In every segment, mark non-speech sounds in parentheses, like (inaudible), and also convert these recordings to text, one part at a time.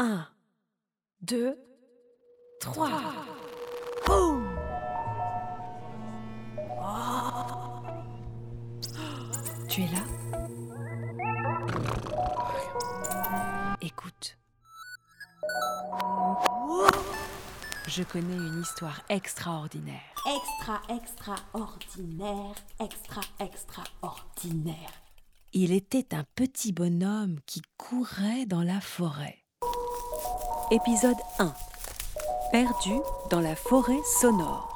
Un, deux, trois. Boum Tu es là? Écoute. Je connais une histoire extraordinaire. Extra, extraordinaire, extra, extraordinaire. Il était un petit bonhomme qui courait dans la forêt. Épisode 1 Perdu dans la forêt sonore.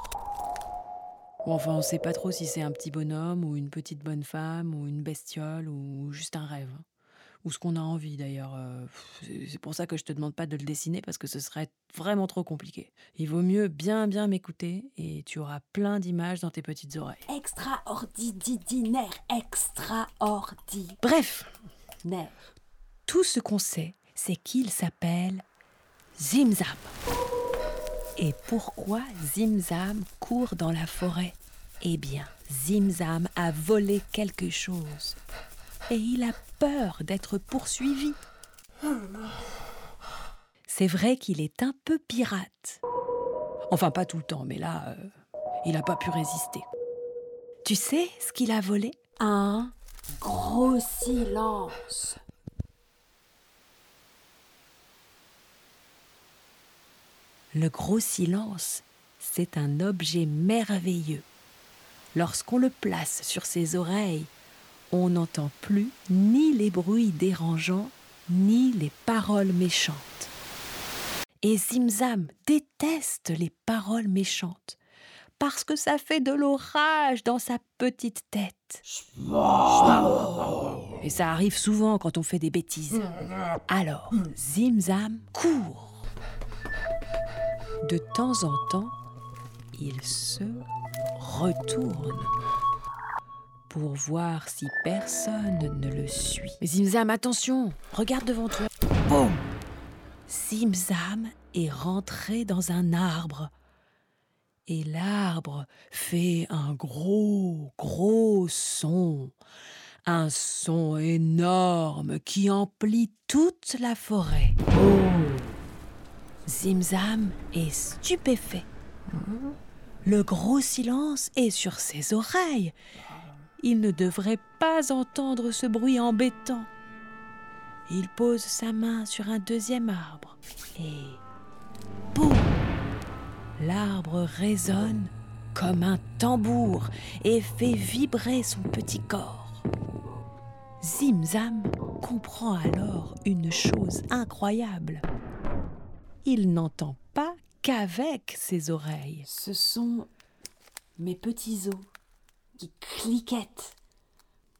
Enfin, on sait pas trop si c'est un petit bonhomme ou une petite bonne femme ou une bestiole ou juste un rêve. Ou ce qu'on a envie d'ailleurs. euh, c'est- C'est pour ça que je te demande pas de le dessiner parce que ce serait vraiment trop compliqué. Il vaut mieux bien bien m'écouter et tu auras plein d'images dans tes petites oreilles. Extraordinaire, extraordinaire. Bref, tout ce qu'on sait, c'est qu'il s'appelle Zimzam. Et pourquoi Zimzam court dans la forêt? Eh bien, Zimzam a volé quelque chose. Et il a peur d'être poursuivi. C'est vrai qu'il est un peu pirate. Enfin, pas tout le temps, mais là, euh, il n'a pas pu résister. Tu sais ce qu'il a volé? Un gros silence. Le gros silence, c'est un objet merveilleux. Lorsqu'on le place sur ses oreilles, on n'entend plus ni les bruits dérangeants, ni les paroles méchantes. Et Zimzam déteste les paroles méchantes, parce que ça fait de l'orage dans sa petite tête. Et ça arrive souvent quand on fait des bêtises. Alors, Zimzam court. De temps en temps, il se retourne pour voir si personne ne le suit. Zimzam, attention, regarde devant toi. Boum Zimzam est rentré dans un arbre. Et l'arbre fait un gros, gros son. Un son énorme qui emplit toute la forêt. Zimzam est stupéfait. Le gros silence est sur ses oreilles. Il ne devrait pas entendre ce bruit embêtant. Il pose sa main sur un deuxième arbre et boum L'arbre résonne comme un tambour et fait vibrer son petit corps. Zimzam comprend alors une chose incroyable. Il n'entend pas qu'avec ses oreilles. Ce sont mes petits os qui cliquettent,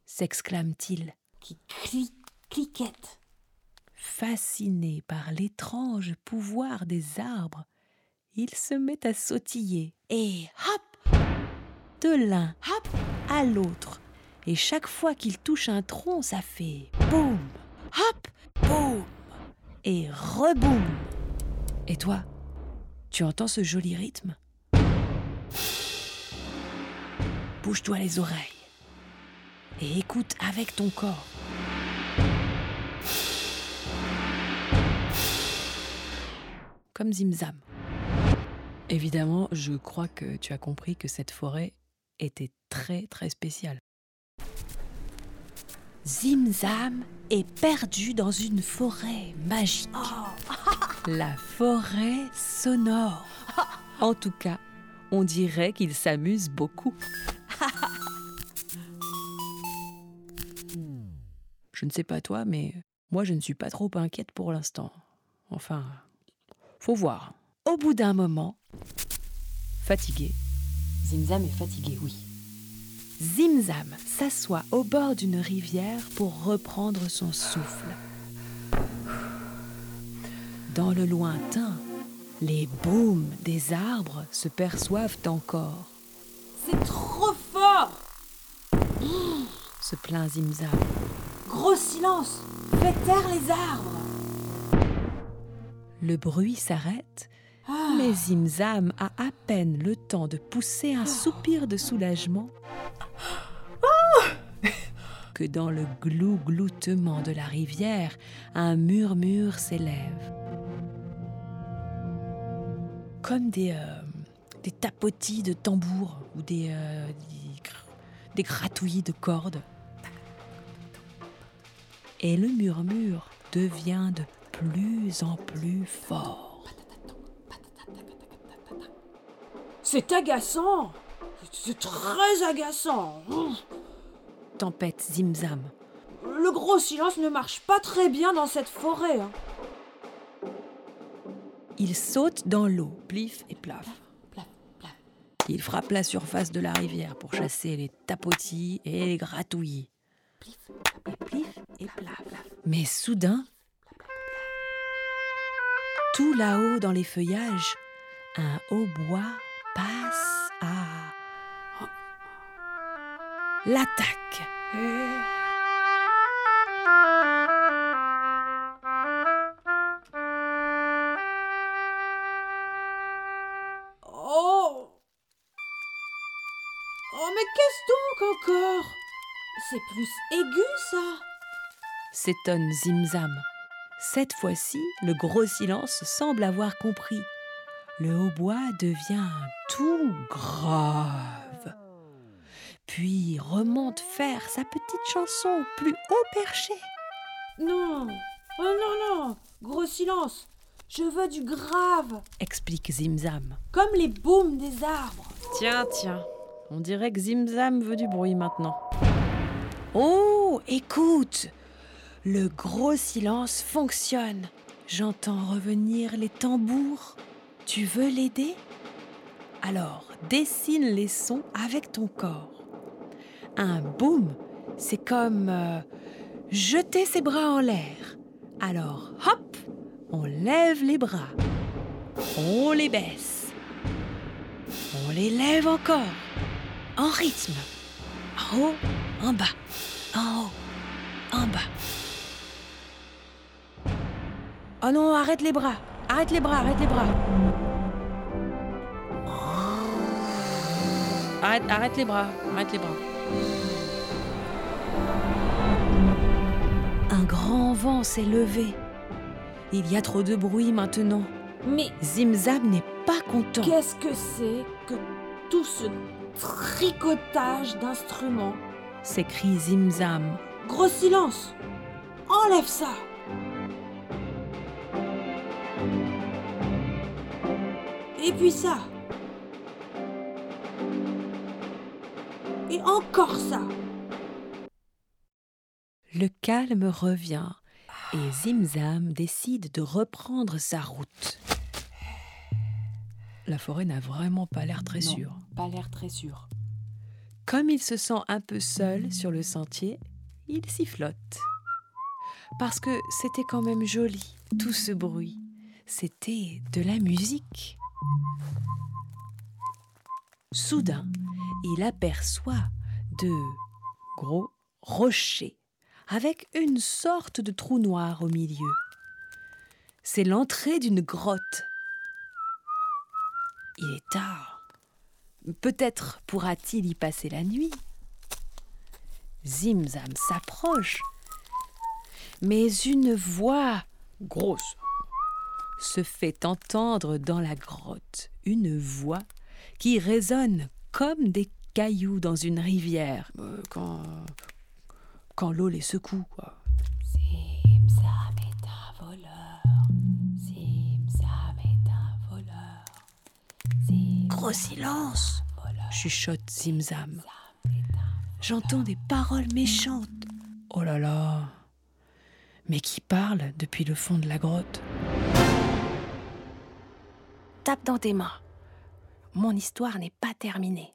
s'exclame-t-il, qui cli cliquettent. fasciné par l'étrange pouvoir des arbres. Il se met à sautiller et hop de l'un hop à l'autre. Et chaque fois qu'il touche un tronc, ça fait boum, hop, boum et reboum. Et toi, tu entends ce joli rythme? Bouge-toi les oreilles et écoute avec ton corps. Comme Zimzam. Évidemment, je crois que tu as compris que cette forêt était très très spéciale. Zimzam est perdu dans une forêt magique. La forêt sonore. (laughs) En tout cas, on dirait qu'il s'amuse beaucoup. (laughs) Je ne sais pas toi, mais moi je ne suis pas trop inquiète pour l'instant. Enfin, faut voir. Au bout d'un moment, fatigué, Zimzam est fatigué, oui. Zimzam s'assoit au bord d'une rivière pour reprendre son souffle. Dans le lointain, les baumes des arbres se perçoivent encore, C'est trop fort! Se plaint Zimzam. Gros silence! Fais taire les arbres! Le bruit s'arrête, mais Zimzam a à peine le temps de pousser un soupir de soulagement dans le glou-gloutement de la rivière, un murmure s'élève. comme des, euh, tapotis de tambour ou des, euh, des gratouillis de cordes. Et le murmure devient de plus en plus fort. C'est agaçant C'est très agaçant Tempête Zimzam. Le gros silence ne marche pas très bien dans cette forêt. hein. Il saute dans l'eau, plif et plaf. Plaf, plaf. Il frappe la surface de la rivière pour chasser les tapotis et les gratouillis. Plif et plaf. Mais soudain, tout là-haut dans les feuillages, un hautbois passe à l'attaque. Oh Oh mais qu'est-ce donc encore? C'est plus aigu ça s'étonne Zimzam. Cette fois-ci, le gros silence semble avoir compris. Le hautbois devient tout grave. Puis remonte faire sa petite chanson plus haut perché. Non Oh non non Gros silence Je veux du grave explique Zimzam. Comme les baumes des arbres Tiens, tiens, on dirait que Zimzam veut du bruit maintenant. Oh, écoute Le gros silence fonctionne. J'entends revenir les tambours. Tu veux l'aider? Alors, dessine les sons avec ton corps. Un boom, c'est comme euh, jeter ses bras en l'air. Alors, hop, on lève les bras. On les baisse. On les lève encore. En rythme. En haut, en bas. En haut, en bas. Oh non, arrête les bras. Arrête les bras, arrête les bras. Arrête, arrête les bras, arrête les bras. Un grand vent s'est levé. Il y a trop de bruit maintenant. Mais Zimzam n'est pas content. qu'est-ce que c'est que tout ce tricotage d'instruments? S'écrie Zimzam. Gros silence Enlève ça Et puis ça Et encore ça Le calme revient et Zimzam décide de reprendre sa route. La forêt n'a vraiment pas l'air très Non, sûre. Pas l'air très sûr. Comme il se sent un peu seul sur le sentier, il s'y flotte. Parce que c'était quand même joli, tout ce bruit. C'était de la musique. Soudain, il aperçoit de gros rochers avec une sorte de trou noir au milieu. C'est l'entrée d'une grotte. Il est tard. Peut-être pourra-t-il y passer la nuit. Zimzam s'approche, mais une voix grosse se fait entendre dans la grotte, une voix qui résonne comme des cailloux dans une rivière euh, quand, quand l'eau les secoue. Quoi. Zimzam est un voleur. Zimzam est un voleur. Gros silence chuchote Zimzam. J'entends des paroles méchantes. Oh là là Mais qui parle depuis le fond de la grotte? Tape dans tes mains. Mon histoire n'est pas terminée.